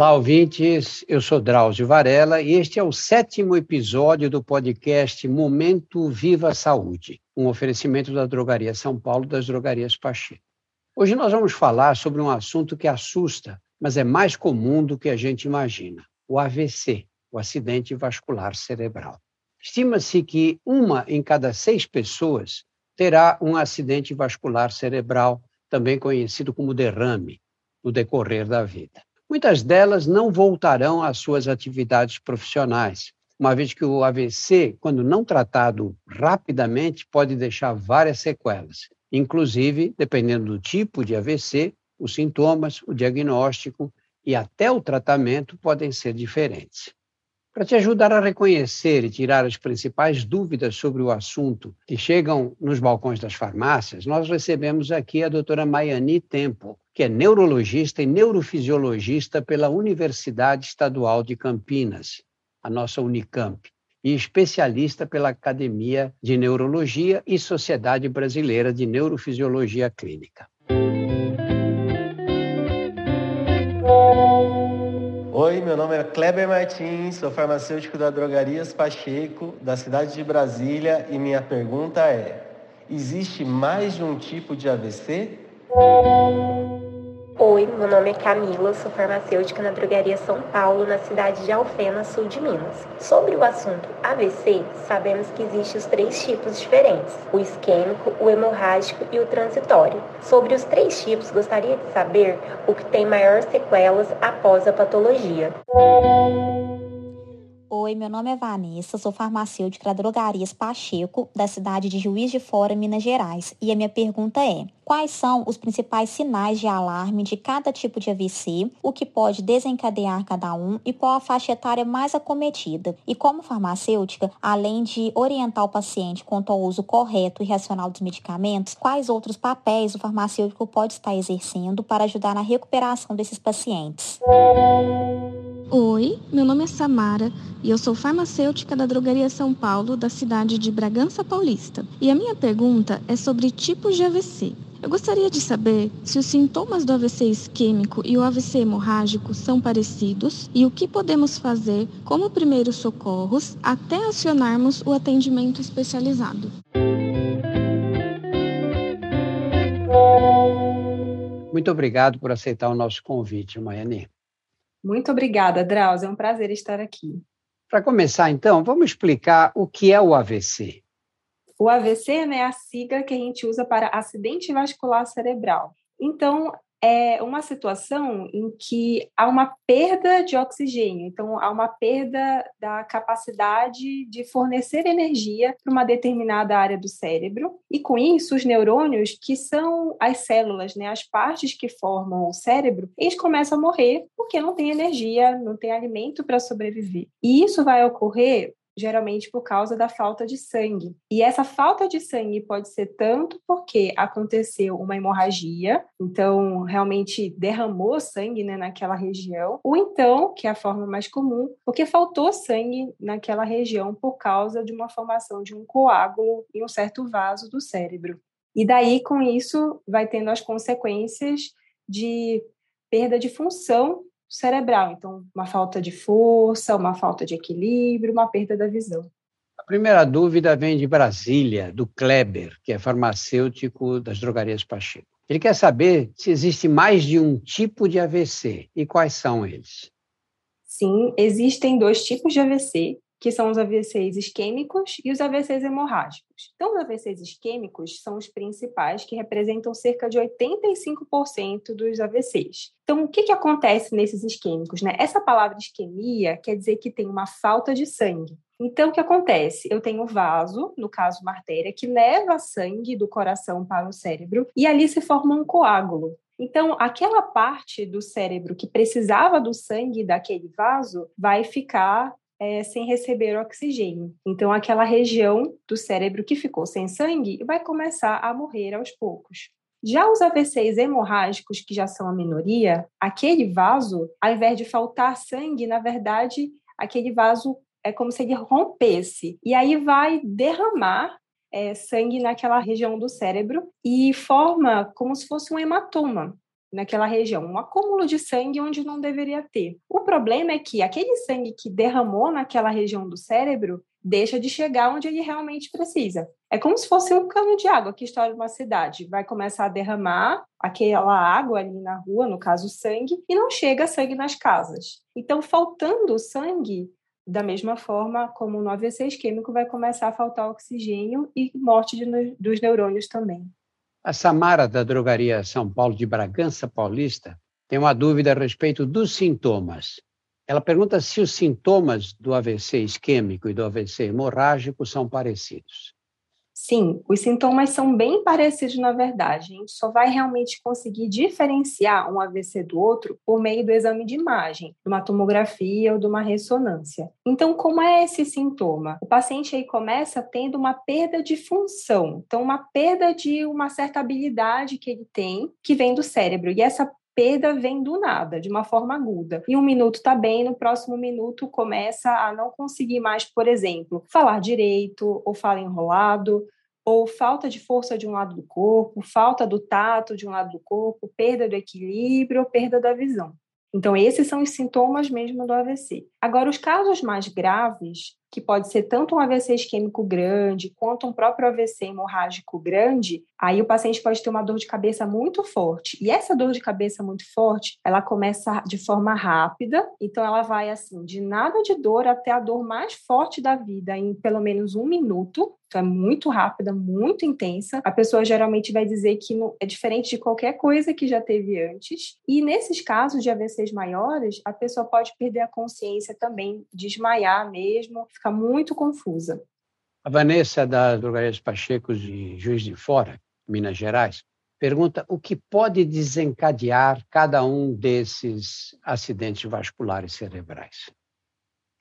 Olá, ouvintes. Eu sou Drauzio Varela e este é o sétimo episódio do podcast Momento Viva Saúde, um oferecimento da Drogaria São Paulo das Drogarias Pacheco. Hoje nós vamos falar sobre um assunto que assusta, mas é mais comum do que a gente imagina: o AVC, o acidente vascular cerebral. Estima-se que uma em cada seis pessoas terá um acidente vascular cerebral, também conhecido como derrame, no decorrer da vida. Muitas delas não voltarão às suas atividades profissionais, uma vez que o AVC, quando não tratado rapidamente, pode deixar várias sequelas, inclusive, dependendo do tipo de AVC, os sintomas, o diagnóstico e até o tratamento podem ser diferentes. Para te ajudar a reconhecer e tirar as principais dúvidas sobre o assunto que chegam nos balcões das farmácias, nós recebemos aqui a doutora Maiane Tempo, que é neurologista e neurofisiologista pela Universidade Estadual de Campinas, a nossa Unicamp, e especialista pela Academia de Neurologia e Sociedade Brasileira de Neurofisiologia Clínica. Oi, meu nome é Kleber Martins, sou farmacêutico da Drogarias Pacheco, da cidade de Brasília, e minha pergunta é: existe mais de um tipo de AVC? Oi, meu nome é Camila, sou farmacêutica na Drogaria São Paulo, na cidade de Alfena, sul de Minas. Sobre o assunto AVC, sabemos que existem os três tipos diferentes: o isquêmico, o hemorrágico e o transitório. Sobre os três tipos, gostaria de saber o que tem maiores sequelas após a patologia. Oi, meu nome é Vanessa, sou farmacêutica da Drogarias Pacheco, da cidade de Juiz de Fora, Minas Gerais. E a minha pergunta é: quais são os principais sinais de alarme de cada tipo de AVC, o que pode desencadear cada um e qual a faixa etária mais acometida? E como farmacêutica, além de orientar o paciente quanto ao uso correto e racional dos medicamentos, quais outros papéis o farmacêutico pode estar exercendo para ajudar na recuperação desses pacientes? Oi, meu nome é Samara e eu sou farmacêutica da Drogaria São Paulo, da cidade de Bragança Paulista. E a minha pergunta é sobre tipos de AVC. Eu gostaria de saber se os sintomas do AVC isquêmico e o AVC hemorrágico são parecidos e o que podemos fazer como primeiros socorros até acionarmos o atendimento especializado. Muito obrigado por aceitar o nosso convite, Maiane. Muito obrigada, Drauzio. É um prazer estar aqui. Para começar, então, vamos explicar o que é o AVC. O AVC né, é a sigla que a gente usa para acidente vascular cerebral. Então, é uma situação em que há uma perda de oxigênio, então há uma perda da capacidade de fornecer energia para uma determinada área do cérebro, e com isso os neurônios, que são as células, né, as partes que formam o cérebro, eles começam a morrer porque não tem energia, não tem alimento para sobreviver. E isso vai ocorrer geralmente por causa da falta de sangue. E essa falta de sangue pode ser tanto porque aconteceu uma hemorragia, então realmente derramou sangue né, naquela região, ou então, que é a forma mais comum, porque faltou sangue naquela região por causa de uma formação de um coágulo em um certo vaso do cérebro. E daí, com isso, vai tendo as consequências de perda de função cerebral. Então, uma falta de força, uma falta de equilíbrio, uma perda da visão. A primeira dúvida vem de Brasília, do Kleber, que é farmacêutico das drogarias Pacheco. Ele quer saber se existe mais de um tipo de AVC e quais são eles. Sim, existem dois tipos de AVC, que são os AVCs isquêmicos e os AVCs hemorrágicos. Então, os AVCs isquêmicos são os principais, que representam cerca de 85% dos AVCs. Então, o que, que acontece nesses isquêmicos? Né? Essa palavra isquemia quer dizer que tem uma falta de sangue. Então, o que acontece? Eu tenho um vaso, no caso uma artéria, que leva sangue do coração para o cérebro e ali se forma um coágulo. Então, aquela parte do cérebro que precisava do sangue daquele vaso vai ficar é, sem receber oxigênio. Então, aquela região do cérebro que ficou sem sangue vai começar a morrer aos poucos. Já os AVCs hemorrágicos, que já são a minoria, aquele vaso, ao invés de faltar sangue, na verdade, aquele vaso é como se ele rompesse. E aí vai derramar é, sangue naquela região do cérebro e forma como se fosse um hematoma. Naquela região, um acúmulo de sangue onde não deveria ter. O problema é que aquele sangue que derramou naquela região do cérebro deixa de chegar onde ele realmente precisa. É como se fosse um cano de água que estoura uma cidade. Vai começar a derramar aquela água ali na rua, no caso sangue, e não chega sangue nas casas. Então, faltando sangue, da mesma forma como no AVC isquêmico vai começar a faltar oxigênio e morte de, dos neurônios também. A Samara da drogaria São Paulo de Bragança Paulista tem uma dúvida a respeito dos sintomas. Ela pergunta se os sintomas do AVC isquêmico e do AVC hemorrágico são parecidos. Sim, os sintomas são bem parecidos na verdade. A gente só vai realmente conseguir diferenciar um AVC do outro por meio do exame de imagem, de uma tomografia ou de uma ressonância. Então, como é esse sintoma? O paciente aí começa tendo uma perda de função, então uma perda de uma certa habilidade que ele tem, que vem do cérebro. E essa perda vem do nada, de uma forma aguda. E um minuto está bem, no próximo minuto começa a não conseguir mais, por exemplo, falar direito, ou fala enrolado, ou falta de força de um lado do corpo, falta do tato de um lado do corpo, perda do equilíbrio ou perda da visão. Então, esses são os sintomas mesmo do AVC. Agora, os casos mais graves, que pode ser tanto um AVC isquêmico grande quanto um próprio AVC hemorrágico grande, aí o paciente pode ter uma dor de cabeça muito forte. E essa dor de cabeça muito forte, ela começa de forma rápida, então ela vai assim, de nada de dor até a dor mais forte da vida em pelo menos um minuto. É muito rápida, muito intensa. A pessoa geralmente vai dizer que é diferente de qualquer coisa que já teve antes. E nesses casos de AVCs maiores, a pessoa pode perder a consciência também, desmaiar mesmo, fica muito confusa. A Vanessa, da Drogarias Pacheco de Juiz de Fora, Minas Gerais, pergunta o que pode desencadear cada um desses acidentes vasculares cerebrais.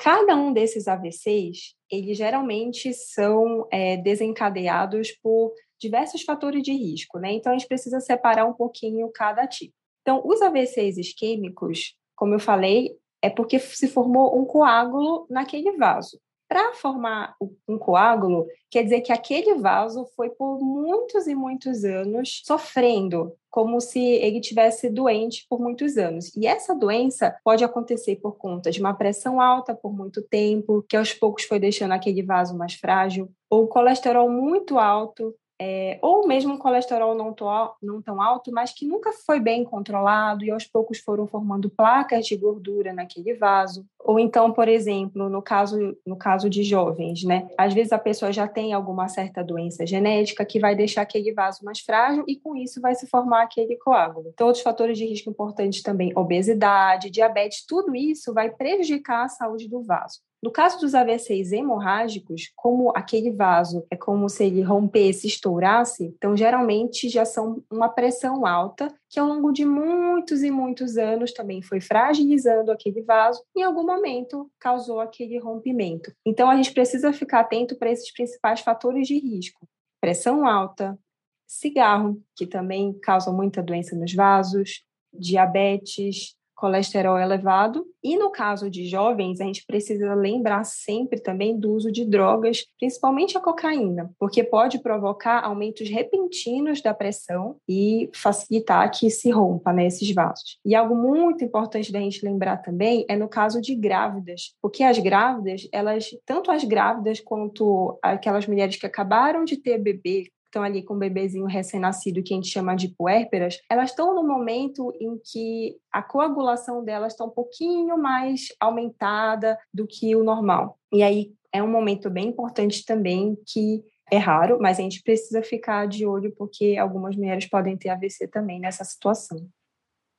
Cada um desses AVCs, eles geralmente são é, desencadeados por diversos fatores de risco, né? Então a gente precisa separar um pouquinho cada tipo. Então, os AVCs isquêmicos, como eu falei, é porque se formou um coágulo naquele vaso. Para formar um coágulo, quer dizer que aquele vaso foi por muitos e muitos anos sofrendo, como se ele tivesse doente por muitos anos. E essa doença pode acontecer por conta de uma pressão alta por muito tempo, que aos poucos foi deixando aquele vaso mais frágil, ou colesterol muito alto, é, ou mesmo um colesterol não, não tão alto, mas que nunca foi bem controlado e aos poucos foram formando placas de gordura naquele vaso. Ou então, por exemplo, no caso, no caso de jovens, né? Às vezes a pessoa já tem alguma certa doença genética que vai deixar aquele vaso mais frágil e com isso vai se formar aquele coágulo. Então, outros fatores de risco importantes também, obesidade, diabetes, tudo isso vai prejudicar a saúde do vaso. No caso dos AVCs hemorrágicos, como aquele vaso é como se ele rompesse, estourasse, então geralmente já são uma pressão alta que ao longo de muitos e muitos anos também foi fragilizando aquele vaso e em algum momento causou aquele rompimento. Então a gente precisa ficar atento para esses principais fatores de risco: pressão alta, cigarro, que também causa muita doença nos vasos, diabetes, colesterol elevado. E no caso de jovens, a gente precisa lembrar sempre também do uso de drogas, principalmente a cocaína, porque pode provocar aumentos repentinos da pressão e facilitar que se rompa né, esses vasos. E algo muito importante da gente lembrar também é no caso de grávidas, porque as grávidas, elas, tanto as grávidas quanto aquelas mulheres que acabaram de ter bebê estão ali com o bebezinho recém-nascido, que a gente chama de puérperas, elas estão no momento em que a coagulação delas está um pouquinho mais aumentada do que o normal. E aí é um momento bem importante também que é raro, mas a gente precisa ficar de olho porque algumas mulheres podem ter AVC também nessa situação.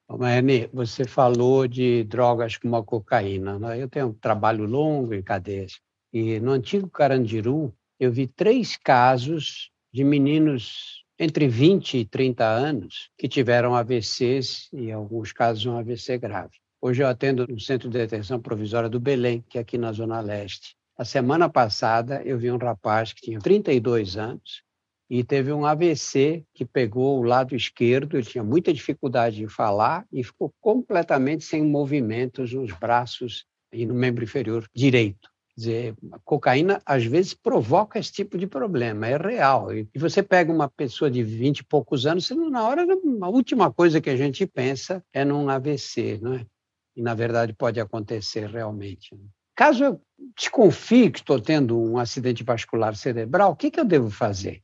Maene, você falou de drogas como a cocaína. Né? Eu tenho um trabalho longo em cadeias e no antigo Carandiru eu vi três casos de meninos entre 20 e 30 anos que tiveram AVCs e, em alguns casos, um AVC grave. Hoje eu atendo no Centro de Detenção Provisória do Belém, que é aqui na Zona Leste. A semana passada eu vi um rapaz que tinha 32 anos e teve um AVC que pegou o lado esquerdo, ele tinha muita dificuldade de falar e ficou completamente sem movimentos nos braços e no membro inferior direito dizer, a cocaína às vezes provoca esse tipo de problema, é real. E você pega uma pessoa de 20 e poucos anos, na hora, a última coisa que a gente pensa é num AVC, não é? E, na verdade, pode acontecer realmente. Né? Caso eu desconfie que estou tendo um acidente vascular cerebral, o que, que eu devo fazer?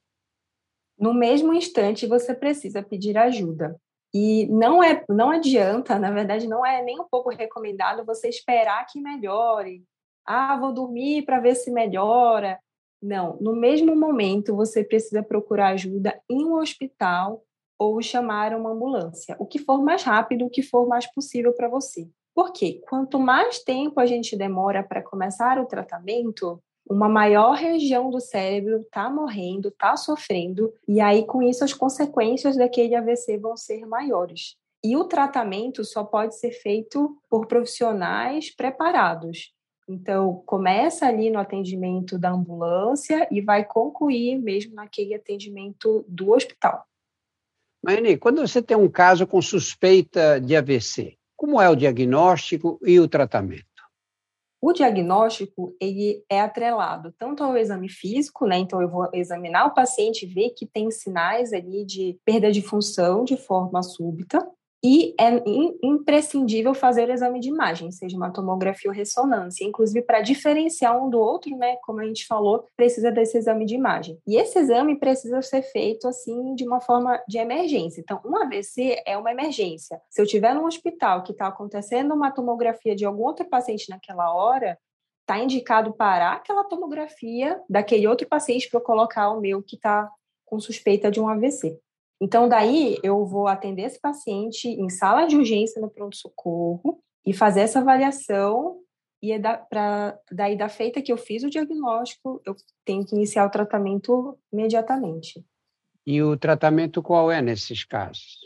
No mesmo instante, você precisa pedir ajuda. E não é, não adianta, na verdade, não é nem um pouco recomendado você esperar que melhore. Ah, vou dormir para ver se melhora. Não, no mesmo momento você precisa procurar ajuda em um hospital ou chamar uma ambulância, o que for mais rápido, o que for mais possível para você. Porque quanto mais tempo a gente demora para começar o tratamento, uma maior região do cérebro está morrendo, está sofrendo, e aí com isso as consequências daquele AVC vão ser maiores. E o tratamento só pode ser feito por profissionais preparados. Então, começa ali no atendimento da ambulância e vai concluir mesmo naquele atendimento do hospital. Maine, quando você tem um caso com suspeita de AVC, como é o diagnóstico e o tratamento? O diagnóstico ele é atrelado tanto ao exame físico, né? Então eu vou examinar o paciente e ver que tem sinais ali de perda de função de forma súbita, e é imprescindível fazer o exame de imagem, seja uma tomografia ou ressonância, inclusive para diferenciar um do outro, né? Como a gente falou, precisa desse exame de imagem. E esse exame precisa ser feito assim de uma forma de emergência. Então, um AVC é uma emergência. Se eu tiver num hospital que está acontecendo uma tomografia de algum outro paciente naquela hora, está indicado parar aquela tomografia daquele outro paciente para eu colocar o meu que está com suspeita de um AVC. Então, daí eu vou atender esse paciente em sala de urgência no pronto-socorro e fazer essa avaliação. E é da, pra, daí, da feita que eu fiz o diagnóstico, eu tenho que iniciar o tratamento imediatamente. E o tratamento qual é nesses casos?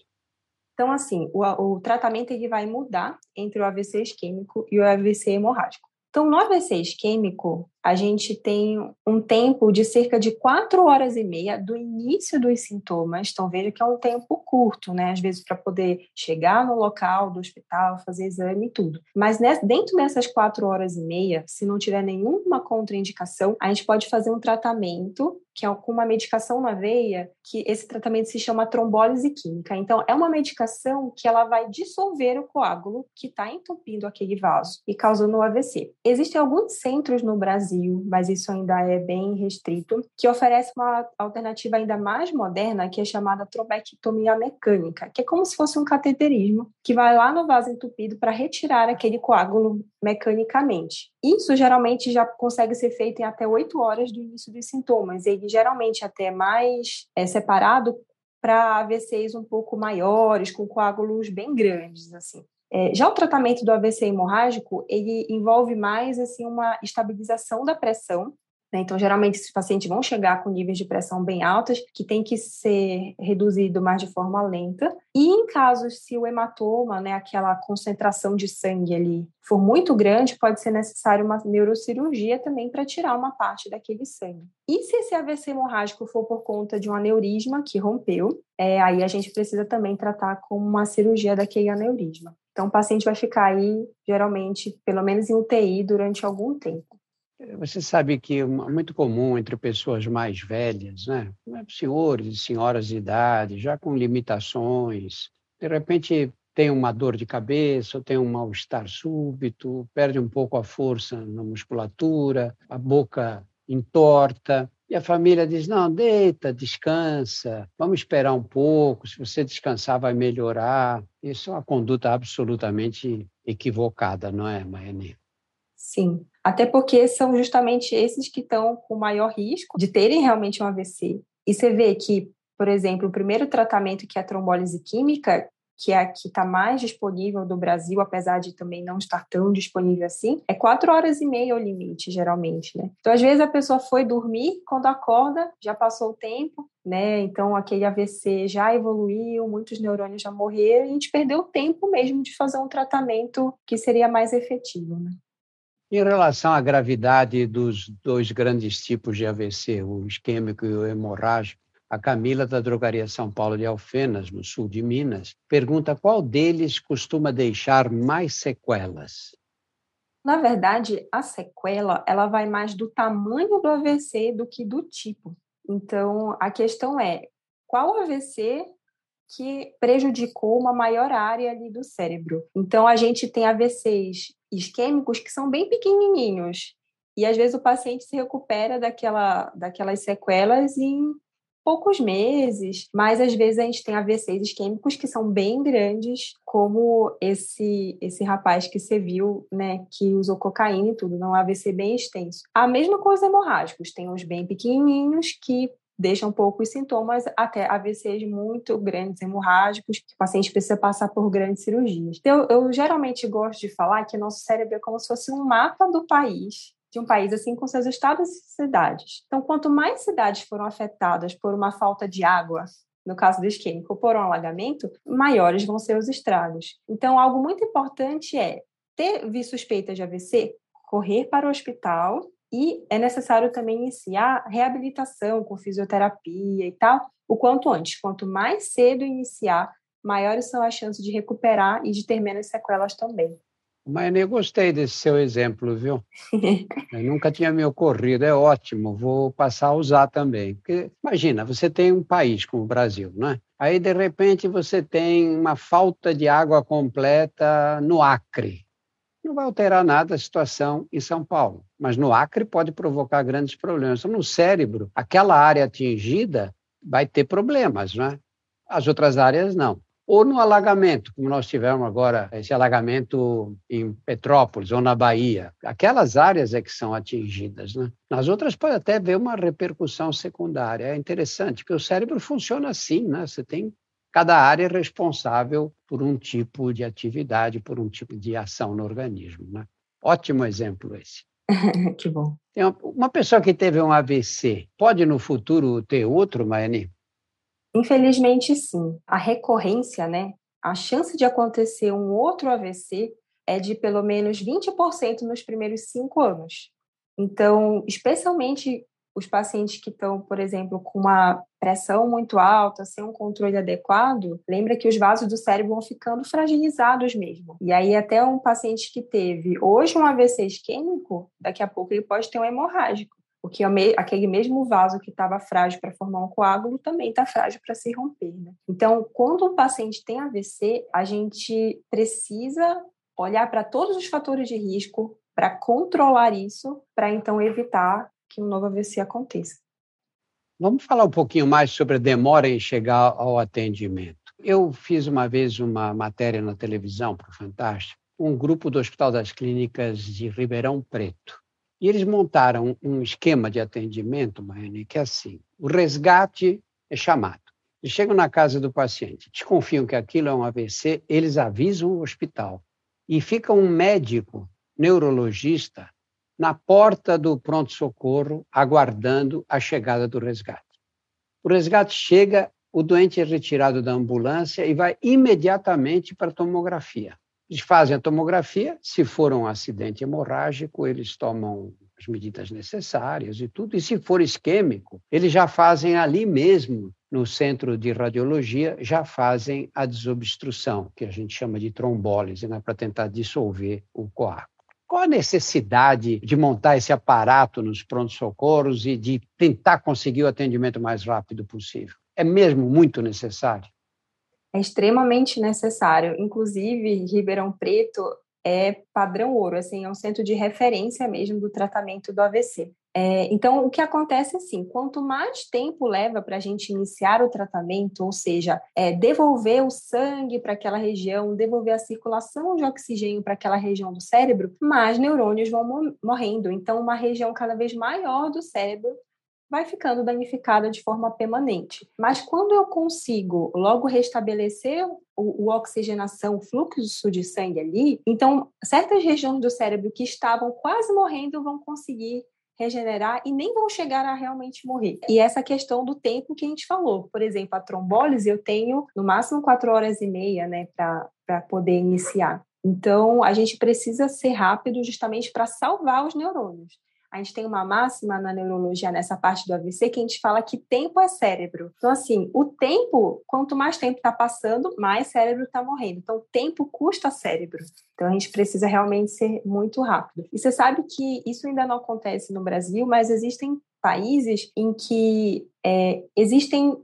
Então, assim, o, o tratamento ele vai mudar entre o AVC isquêmico e o AVC hemorrágico. Então, no AVC isquêmico, a gente tem um tempo de cerca de quatro horas e meia do início dos sintomas. Então, veja que é um tempo curto, né? Às vezes, para poder chegar no local do hospital, fazer exame e tudo. Mas dentro dessas quatro horas e meia, se não tiver nenhuma contraindicação, a gente pode fazer um tratamento que é com uma medicação na veia, que esse tratamento se chama trombólise química. Então, é uma medicação que ela vai dissolver o coágulo que está entupindo aquele vaso e causando o AVC. Existem alguns centros no Brasil, mas isso ainda é bem restrito, que oferece uma alternativa ainda mais moderna, que é chamada trombectomia mecânica, que é como se fosse um cateterismo, que vai lá no vaso entupido para retirar aquele coágulo mecanicamente. Isso geralmente já consegue ser feito em até oito horas do início dos sintomas. Ele geralmente até mais é, separado para AVCs um pouco maiores, com coágulos bem grandes, assim. É, já o tratamento do AVC hemorrágico, ele envolve mais assim uma estabilização da pressão né? Então, geralmente, esses pacientes vão chegar com níveis de pressão bem altas, que tem que ser reduzido mais de forma lenta. E em casos, se o hematoma, né, aquela concentração de sangue ali, for muito grande, pode ser necessário uma neurocirurgia também para tirar uma parte daquele sangue. E se esse AVC hemorrágico for por conta de um aneurisma que rompeu, é, aí a gente precisa também tratar com uma cirurgia daquele aneurisma. Então, o paciente vai ficar aí, geralmente, pelo menos em UTI durante algum tempo. Você sabe que é muito comum entre pessoas mais velhas, né? senhores e senhoras de idade, já com limitações, de repente tem uma dor de cabeça, ou tem um mal-estar súbito, perde um pouco a força na musculatura, a boca entorta, e a família diz: não, deita, descansa, vamos esperar um pouco, se você descansar vai melhorar. Isso é uma conduta absolutamente equivocada, não é, Maiane? Sim, até porque são justamente esses que estão com maior risco de terem realmente um AVC. E você vê que, por exemplo, o primeiro tratamento que é a trombólise química, que é a que está mais disponível do Brasil, apesar de também não estar tão disponível assim, é quatro horas e meia o limite, geralmente, né? Então, às vezes, a pessoa foi dormir, quando acorda, já passou o tempo, né? Então, aquele AVC já evoluiu, muitos neurônios já morreram, e a gente perdeu o tempo mesmo de fazer um tratamento que seria mais efetivo, né? Em relação à gravidade dos dois grandes tipos de AVC, o isquêmico e o hemorrágico, a Camila, da Drogaria São Paulo de Alfenas, no sul de Minas, pergunta qual deles costuma deixar mais sequelas. Na verdade, a sequela ela vai mais do tamanho do AVC do que do tipo. Então, a questão é qual AVC que prejudicou uma maior área ali do cérebro. Então, a gente tem AVCs isquêmicos que são bem pequenininhos e às vezes o paciente se recupera daquela, daquelas sequelas em poucos meses, mas às vezes a gente tem AVCs isquêmicos que são bem grandes, como esse esse rapaz que você viu, né, que usou cocaína e tudo, não um AVC bem extenso. A mesma coisa hemorrágicos, tem uns bem pequenininhos que deixam poucos sintomas até AVCs muito grandes, hemorrágicos, que o paciente precisa passar por grandes cirurgias. Então, eu geralmente gosto de falar que nosso cérebro é como se fosse um mapa do país de um país assim com seus estados e cidades. Então, quanto mais cidades foram afetadas por uma falta de água, no caso do isquêmico, por um alagamento, maiores vão ser os estragos. Então, algo muito importante é ter suspeita de AVC, correr para o hospital e é necessário também iniciar reabilitação com fisioterapia e tal, o quanto antes. Quanto mais cedo iniciar, maiores são as chances de recuperar e de ter menos sequelas também. Mas eu gostei desse seu exemplo, viu? nunca tinha me ocorrido, é ótimo, vou passar a usar também. Porque, imagina, você tem um país como o Brasil, né? Aí, de repente, você tem uma falta de água completa no Acre. Não vai alterar nada a situação em São Paulo, mas no Acre pode provocar grandes problemas. Então, no cérebro, aquela área atingida vai ter problemas, né? As outras áreas não ou no alagamento, como nós tivemos agora, esse alagamento em Petrópolis ou na Bahia. Aquelas áreas é que são atingidas. Né? Nas outras pode até haver uma repercussão secundária. É interessante, que o cérebro funciona assim, né? Você tem cada área responsável por um tipo de atividade, por um tipo de ação no organismo. Né? Ótimo exemplo esse. que bom. Tem uma, uma pessoa que teve um AVC, pode no futuro ter outro, Maeni? Infelizmente, sim. A recorrência, né? A chance de acontecer um outro AVC é de pelo menos 20% nos primeiros cinco anos. Então, especialmente os pacientes que estão, por exemplo, com uma pressão muito alta, sem um controle adequado, lembra que os vasos do cérebro vão ficando fragilizados mesmo. E aí, até um paciente que teve hoje um AVC isquêmico, daqui a pouco ele pode ter um hemorrágico porque aquele mesmo vaso que estava frágil para formar um coágulo também está frágil para se romper. Né? Então, quando o paciente tem AVC, a gente precisa olhar para todos os fatores de risco para controlar isso, para então evitar que um novo AVC aconteça. Vamos falar um pouquinho mais sobre a demora em chegar ao atendimento. Eu fiz uma vez uma matéria na televisão para o Fantástico, um grupo do Hospital das Clínicas de Ribeirão Preto e eles montaram um esquema de atendimento, Maiane, que é assim: o resgate é chamado. Eles chegam na casa do paciente, desconfiam que aquilo é um AVC, eles avisam o hospital. E fica um médico neurologista na porta do pronto-socorro, aguardando a chegada do resgate. O resgate chega, o doente é retirado da ambulância e vai imediatamente para a tomografia. Eles fazem a tomografia, se for um acidente hemorrágico, eles tomam as medidas necessárias e tudo, e se for isquêmico, eles já fazem ali mesmo, no centro de radiologia, já fazem a desobstrução, que a gente chama de trombólise, né, para tentar dissolver o coágulo. Qual a necessidade de montar esse aparato nos prontos-socorros e de tentar conseguir o atendimento mais rápido possível? É mesmo muito necessário? É extremamente necessário. Inclusive, Ribeirão Preto é padrão ouro, assim, é um centro de referência mesmo do tratamento do AVC. É, então, o que acontece é assim: quanto mais tempo leva para a gente iniciar o tratamento, ou seja, é, devolver o sangue para aquela região, devolver a circulação de oxigênio para aquela região do cérebro, mais neurônios vão morrendo. Então, uma região cada vez maior do cérebro vai ficando danificada de forma permanente. Mas quando eu consigo logo restabelecer o, o oxigenação, o fluxo de sangue ali, então certas regiões do cérebro que estavam quase morrendo vão conseguir regenerar e nem vão chegar a realmente morrer. E essa questão do tempo que a gente falou, por exemplo, a trombólise eu tenho no máximo quatro horas e meia, né, para poder iniciar. Então, a gente precisa ser rápido justamente para salvar os neurônios. A gente tem uma máxima na neurologia nessa parte do AVC que a gente fala que tempo é cérebro. Então, assim, o tempo, quanto mais tempo está passando, mais cérebro está morrendo. Então, tempo custa cérebro. Então, a gente precisa realmente ser muito rápido. E você sabe que isso ainda não acontece no Brasil, mas existem países em que é, existem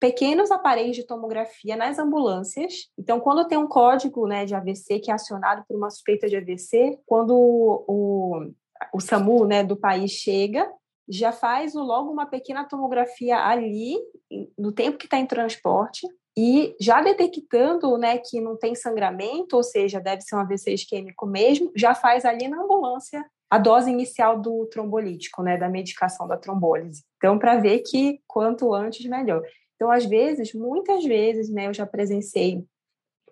pequenos aparelhos de tomografia nas ambulâncias. Então, quando tem um código né, de AVC que é acionado por uma suspeita de AVC, quando o, o SAMU né, do país chega, já faz logo uma pequena tomografia ali, no tempo que está em transporte, e já detectando né, que não tem sangramento, ou seja, deve ser um AVC isquêmico mesmo, já faz ali na ambulância a dose inicial do trombolítico, né, da medicação da trombólise. Então, para ver que quanto antes, melhor. Então, às vezes, muitas vezes, né, eu já presenciei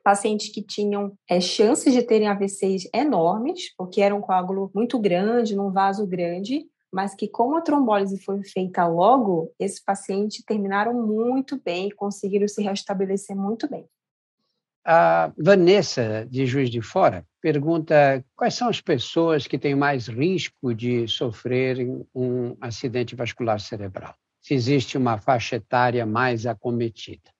pacientes que tinham é, chances de terem AVCs enormes, porque era um coágulo muito grande, num vaso grande, mas que como a trombólise foi feita logo, esses pacientes terminaram muito bem, conseguiram se restabelecer muito bem. A Vanessa, de Juiz de Fora, pergunta quais são as pessoas que têm mais risco de sofrerem um acidente vascular cerebral se existe uma faixa etária mais acometida?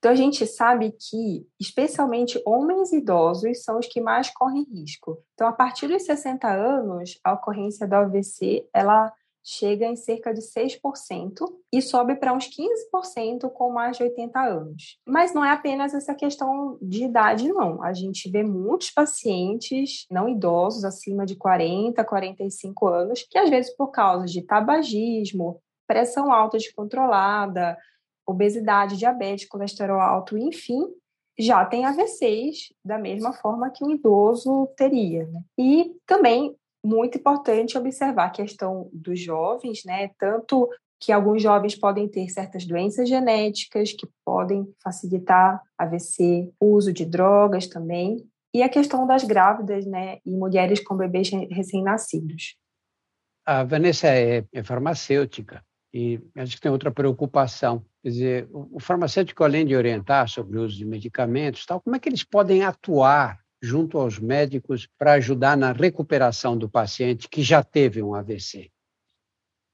Então, a gente sabe que, especialmente homens idosos, são os que mais correm risco. Então, a partir dos 60 anos, a ocorrência do AVC, ela chega em cerca de 6% e sobe para uns 15% com mais de 80 anos. Mas não é apenas essa questão de idade, não. A gente vê muitos pacientes não idosos, acima de 40, 45 anos, que às vezes por causa de tabagismo, pressão alta descontrolada, obesidade, diabetes, colesterol alto, enfim, já tem AVCs da mesma forma que um idoso teria. Né? E também muito importante observar a questão dos jovens, né? Tanto que alguns jovens podem ter certas doenças genéticas que podem facilitar AVC, uso de drogas também, e a questão das grávidas, né, e mulheres com bebês recém-nascidos. A Vanessa é, é farmacêutica e acho que tem outra preocupação. Quer dizer, o farmacêutico, além de orientar sobre o uso de medicamentos, tal, como é que eles podem atuar junto aos médicos para ajudar na recuperação do paciente que já teve um AVC?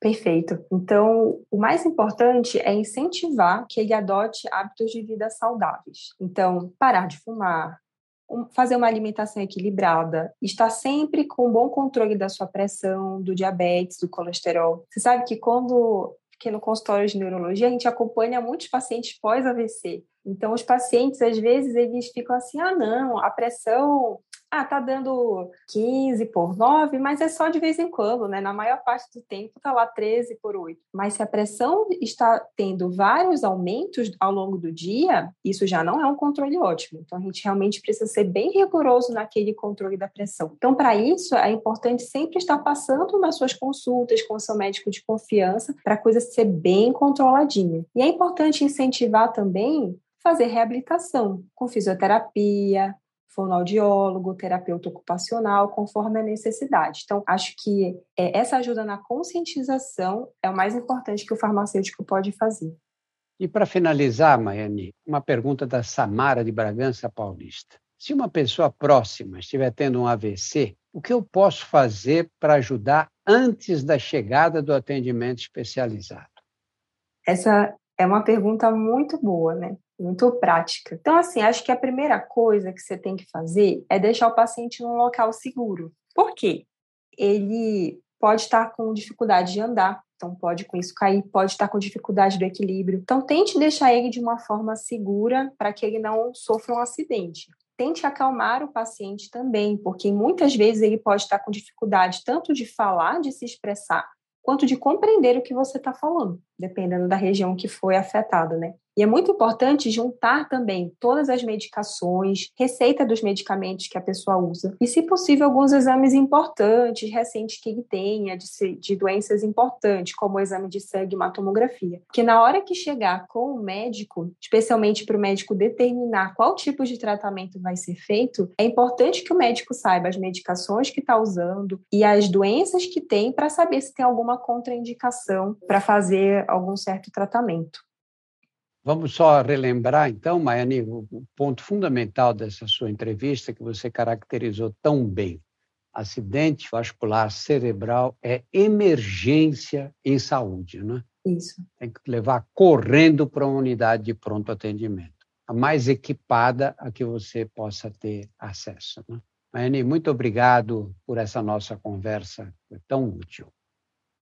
Perfeito. Então, o mais importante é incentivar que ele adote hábitos de vida saudáveis. Então, parar de fumar, fazer uma alimentação equilibrada, estar sempre com um bom controle da sua pressão, do diabetes, do colesterol. Você sabe que quando que no consultório de neurologia a gente acompanha muitos pacientes pós-AVC. Então, os pacientes, às vezes, eles ficam assim: ah, não, a pressão ah, tá dando 15 por 9, mas é só de vez em quando, né? Na maior parte do tempo tá lá 13 por 8. Mas se a pressão está tendo vários aumentos ao longo do dia, isso já não é um controle ótimo. Então a gente realmente precisa ser bem rigoroso naquele controle da pressão. Então, para isso, é importante sempre estar passando nas suas consultas com o seu médico de confiança para a coisa ser bem controladinha. E é importante incentivar também fazer reabilitação com fisioterapia, fonoaudiólogo, terapeuta ocupacional, conforme a necessidade. Então, acho que é, essa ajuda na conscientização é o mais importante que o farmacêutico pode fazer. E para finalizar, Maiane, uma pergunta da Samara de Bragança Paulista. Se uma pessoa próxima estiver tendo um AVC, o que eu posso fazer para ajudar antes da chegada do atendimento especializado? Essa é uma pergunta muito boa, né? muito prática. Então, assim, acho que a primeira coisa que você tem que fazer é deixar o paciente num local seguro. Por quê? Ele pode estar com dificuldade de andar, então pode com isso cair, pode estar com dificuldade do equilíbrio. Então, tente deixar ele de uma forma segura para que ele não sofra um acidente. Tente acalmar o paciente também, porque muitas vezes ele pode estar com dificuldade tanto de falar, de se expressar, quanto de compreender o que você está falando, dependendo da região que foi afetada, né? E é muito importante juntar também todas as medicações, receita dos medicamentos que a pessoa usa e, se possível, alguns exames importantes, recentes que ele tenha, de, de doenças importantes, como o exame de sangue e uma tomografia. Porque na hora que chegar com o médico, especialmente para o médico determinar qual tipo de tratamento vai ser feito, é importante que o médico saiba as medicações que está usando e as doenças que tem para saber se tem alguma contraindicação para fazer algum certo tratamento. Vamos só relembrar, então, Maiane, o ponto fundamental dessa sua entrevista que você caracterizou tão bem. acidente vascular cerebral é emergência em saúde, né? Isso. Tem que levar correndo para uma unidade de pronto atendimento, a mais equipada a que você possa ter acesso. Né? Maiane, muito obrigado por essa nossa conversa, foi tão útil.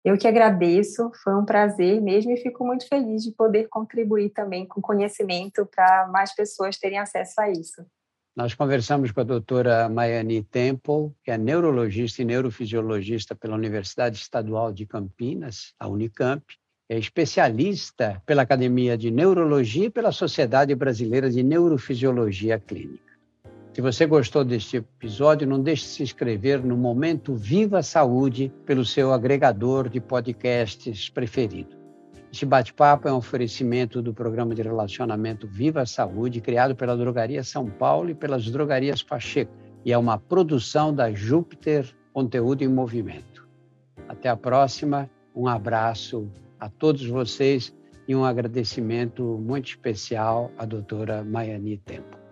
Eu que agradeço, foi um prazer mesmo e fico muito feliz de poder contribuir também com conhecimento para mais pessoas terem acesso a isso. Nós conversamos com a doutora Maiane Temple, que é neurologista e neurofisiologista pela Universidade Estadual de Campinas, a Unicamp, é especialista pela Academia de Neurologia e pela Sociedade Brasileira de Neurofisiologia Clínica. Se você gostou deste episódio, não deixe de se inscrever no Momento Viva Saúde pelo seu agregador de podcasts preferido. Este bate-papo é um oferecimento do programa de relacionamento Viva Saúde, criado pela Drogaria São Paulo e pelas Drogarias Pacheco, e é uma produção da Júpiter Conteúdo em Movimento. Até a próxima, um abraço a todos vocês e um agradecimento muito especial à doutora Maiani Tempo.